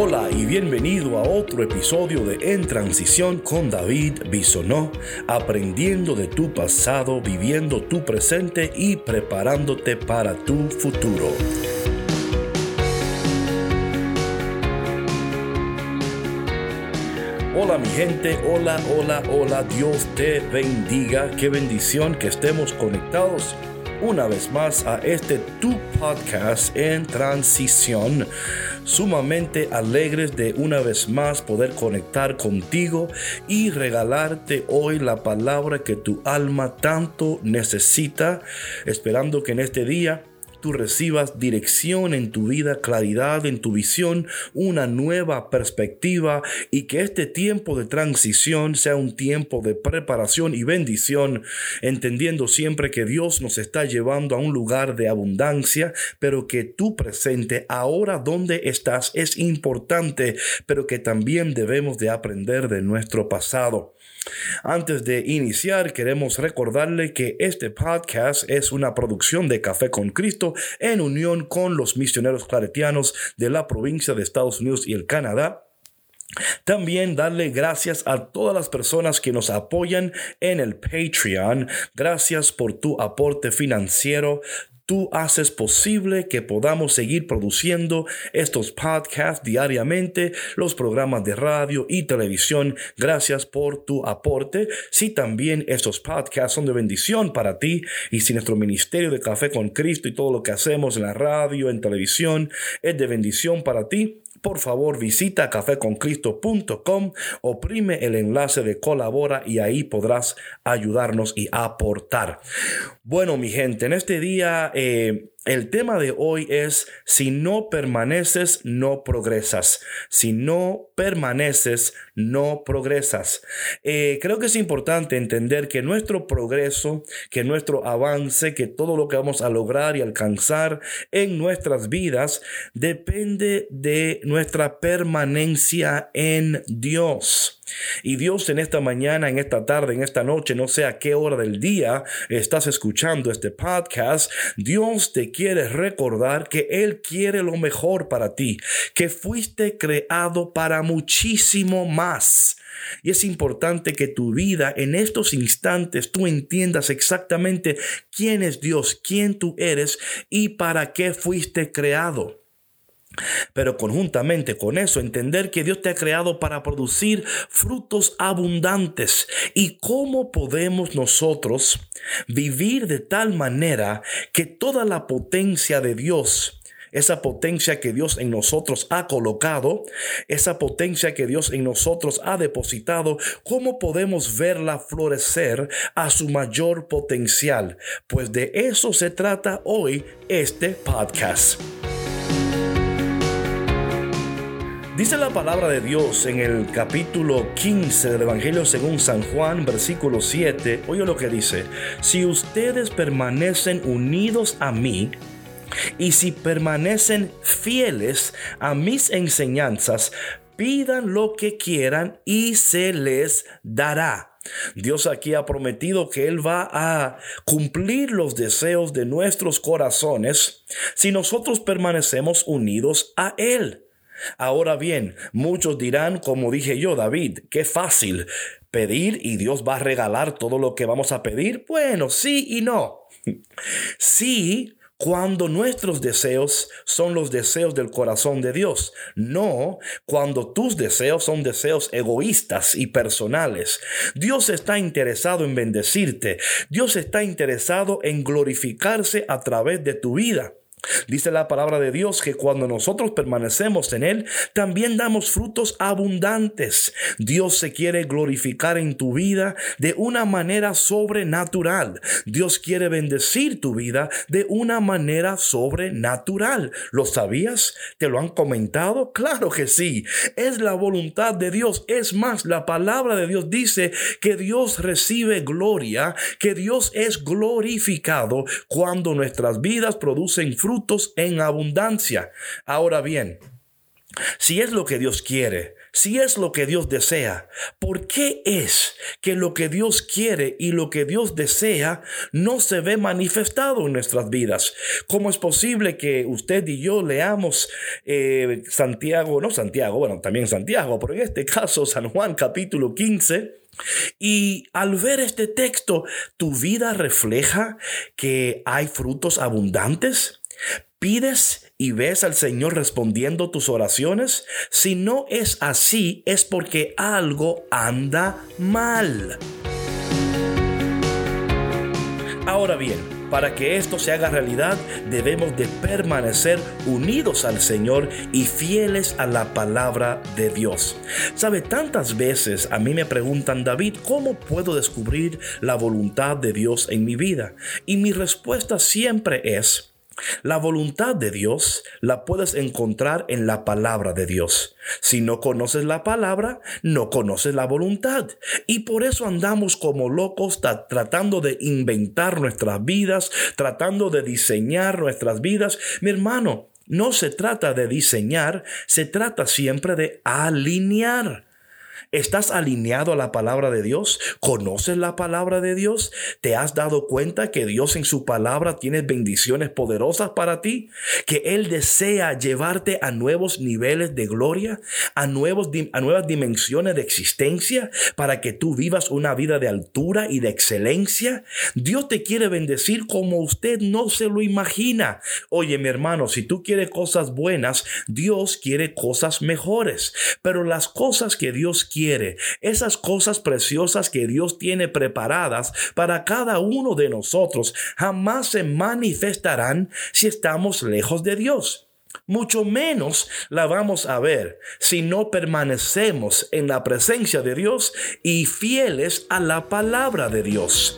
Hola y bienvenido a otro episodio de En Transición con David Bisonó, aprendiendo de tu pasado, viviendo tu presente y preparándote para tu futuro. Hola mi gente, hola, hola, hola, Dios te bendiga, qué bendición que estemos conectados una vez más a este tu podcast en transición. Sumamente alegres de una vez más poder conectar contigo y regalarte hoy la palabra que tu alma tanto necesita, esperando que en este día tú recibas dirección en tu vida, claridad en tu visión, una nueva perspectiva y que este tiempo de transición sea un tiempo de preparación y bendición, entendiendo siempre que Dios nos está llevando a un lugar de abundancia, pero que tu presente, ahora donde estás, es importante, pero que también debemos de aprender de nuestro pasado. Antes de iniciar, queremos recordarle que este podcast es una producción de Café con Cristo en unión con los misioneros claretianos de la provincia de Estados Unidos y el Canadá. También darle gracias a todas las personas que nos apoyan en el Patreon. Gracias por tu aporte financiero. Tú haces posible que podamos seguir produciendo estos podcasts diariamente, los programas de radio y televisión. Gracias por tu aporte. Si también estos podcasts son de bendición para ti y si nuestro ministerio de Café con Cristo y todo lo que hacemos en la radio, en televisión, es de bendición para ti, por favor visita caféconcristo.com, oprime el enlace de colabora y ahí podrás ayudarnos y aportar. Bueno, mi gente, en este día eh, el tema de hoy es si no permaneces, no progresas. Si no permaneces, no progresas. Eh, creo que es importante entender que nuestro progreso, que nuestro avance, que todo lo que vamos a lograr y alcanzar en nuestras vidas depende de nuestra permanencia en Dios. Y Dios en esta mañana, en esta tarde, en esta noche, no sé a qué hora del día estás escuchando este podcast, Dios te quiere recordar que Él quiere lo mejor para ti, que fuiste creado para muchísimo más. Y es importante que tu vida en estos instantes tú entiendas exactamente quién es Dios, quién tú eres y para qué fuiste creado. Pero conjuntamente con eso, entender que Dios te ha creado para producir frutos abundantes. ¿Y cómo podemos nosotros vivir de tal manera que toda la potencia de Dios esa potencia que Dios en nosotros ha colocado, esa potencia que Dios en nosotros ha depositado, ¿cómo podemos verla florecer a su mayor potencial? Pues de eso se trata hoy este podcast. Dice la palabra de Dios en el capítulo 15 del Evangelio según San Juan, versículo 7. Oye lo que dice, si ustedes permanecen unidos a mí, y si permanecen fieles a mis enseñanzas, pidan lo que quieran y se les dará. Dios aquí ha prometido que Él va a cumplir los deseos de nuestros corazones si nosotros permanecemos unidos a Él. Ahora bien, muchos dirán, como dije yo, David, qué fácil pedir y Dios va a regalar todo lo que vamos a pedir. Bueno, sí y no. Sí, cuando nuestros deseos son los deseos del corazón de Dios, no cuando tus deseos son deseos egoístas y personales. Dios está interesado en bendecirte, Dios está interesado en glorificarse a través de tu vida. Dice la palabra de Dios que cuando nosotros permanecemos en Él, también damos frutos abundantes. Dios se quiere glorificar en tu vida de una manera sobrenatural. Dios quiere bendecir tu vida de una manera sobrenatural. ¿Lo sabías? ¿Te lo han comentado? Claro que sí. Es la voluntad de Dios. Es más, la palabra de Dios dice que Dios recibe gloria, que Dios es glorificado cuando nuestras vidas producen frutos frutos en abundancia. Ahora bien, si es lo que Dios quiere, si es lo que Dios desea, ¿por qué es que lo que Dios quiere y lo que Dios desea no se ve manifestado en nuestras vidas? ¿Cómo es posible que usted y yo leamos eh, Santiago, no Santiago, bueno, también Santiago, pero en este caso San Juan capítulo 15? Y al ver este texto, ¿tu vida refleja que hay frutos abundantes? ¿Pides y ves al Señor respondiendo tus oraciones? Si no es así, es porque algo anda mal. Ahora bien, para que esto se haga realidad, debemos de permanecer unidos al Señor y fieles a la palabra de Dios. Sabe, tantas veces a mí me preguntan, David, ¿cómo puedo descubrir la voluntad de Dios en mi vida? Y mi respuesta siempre es, la voluntad de Dios la puedes encontrar en la palabra de Dios. Si no conoces la palabra, no conoces la voluntad. Y por eso andamos como locos tratando de inventar nuestras vidas, tratando de diseñar nuestras vidas. Mi hermano, no se trata de diseñar, se trata siempre de alinear. ¿Estás alineado a la palabra de Dios? ¿Conoces la palabra de Dios? ¿Te has dado cuenta que Dios en su palabra tiene bendiciones poderosas para ti? ¿Que Él desea llevarte a nuevos niveles de gloria? ¿A, nuevos, a nuevas dimensiones de existencia? Para que tú vivas una vida de altura y de excelencia? Dios te quiere bendecir como usted no se lo imagina. Oye mi hermano, si tú quieres cosas buenas, Dios quiere cosas mejores. Pero las cosas que Dios quiere esas cosas preciosas que Dios tiene preparadas para cada uno de nosotros, jamás se manifestarán si estamos lejos de Dios mucho menos la vamos a ver si no permanecemos en la presencia de Dios y fieles a la palabra de Dios.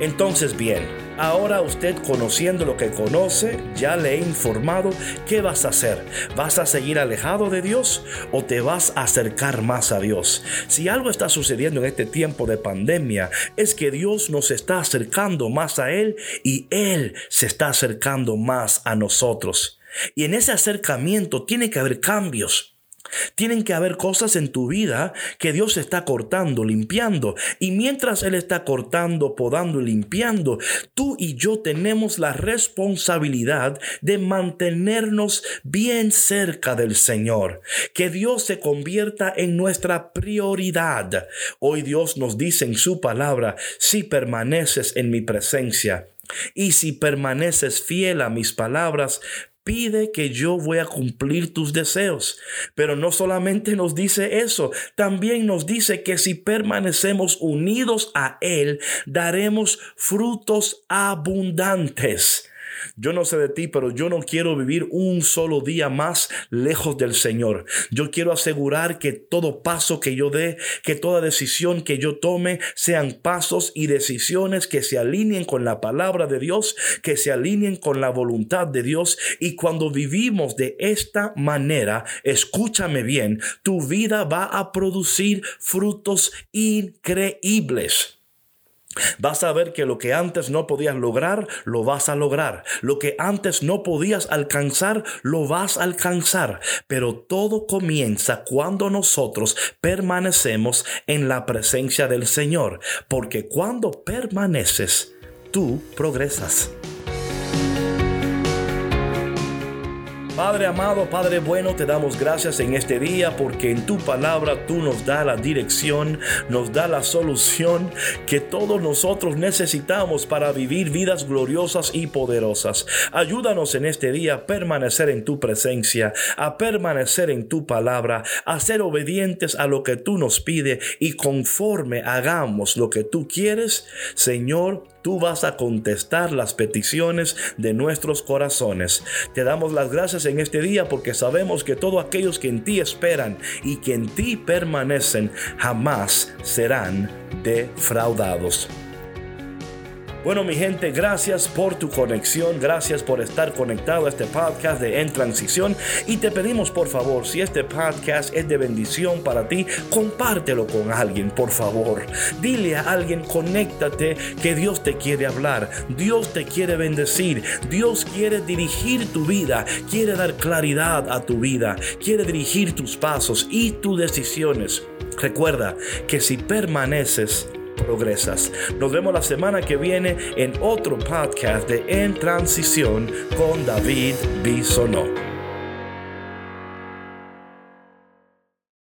Entonces bien, Ahora usted conociendo lo que conoce, ya le he informado qué vas a hacer. ¿Vas a seguir alejado de Dios o te vas a acercar más a Dios? Si algo está sucediendo en este tiempo de pandemia, es que Dios nos está acercando más a Él y Él se está acercando más a nosotros. Y en ese acercamiento tiene que haber cambios. Tienen que haber cosas en tu vida que Dios está cortando, limpiando. Y mientras Él está cortando, podando y limpiando, tú y yo tenemos la responsabilidad de mantenernos bien cerca del Señor. Que Dios se convierta en nuestra prioridad. Hoy Dios nos dice en su palabra, si permaneces en mi presencia, y si permaneces fiel a mis palabras, pide que yo voy a cumplir tus deseos. Pero no solamente nos dice eso, también nos dice que si permanecemos unidos a Él, daremos frutos abundantes. Yo no sé de ti, pero yo no quiero vivir un solo día más lejos del Señor. Yo quiero asegurar que todo paso que yo dé, que toda decisión que yo tome, sean pasos y decisiones que se alineen con la palabra de Dios, que se alineen con la voluntad de Dios. Y cuando vivimos de esta manera, escúchame bien, tu vida va a producir frutos increíbles. Vas a ver que lo que antes no podías lograr, lo vas a lograr. Lo que antes no podías alcanzar, lo vas a alcanzar. Pero todo comienza cuando nosotros permanecemos en la presencia del Señor. Porque cuando permaneces, tú progresas. Padre amado, Padre bueno, te damos gracias en este día porque en tu palabra tú nos da la dirección, nos da la solución que todos nosotros necesitamos para vivir vidas gloriosas y poderosas. Ayúdanos en este día a permanecer en tu presencia, a permanecer en tu palabra, a ser obedientes a lo que tú nos pide y conforme hagamos lo que tú quieres, Señor, tú vas a contestar las peticiones de nuestros corazones. Te damos las gracias en este día porque sabemos que todos aquellos que en ti esperan y que en ti permanecen jamás serán defraudados. Bueno, mi gente, gracias por tu conexión, gracias por estar conectado a este podcast de En Transición y te pedimos por favor, si este podcast es de bendición para ti, compártelo con alguien, por favor. Dile a alguien, conéctate, que Dios te quiere hablar, Dios te quiere bendecir, Dios quiere dirigir tu vida, quiere dar claridad a tu vida, quiere dirigir tus pasos y tus decisiones. Recuerda que si permaneces, progresas. Nos vemos la semana que viene en otro podcast de En Transición con David Bisonó.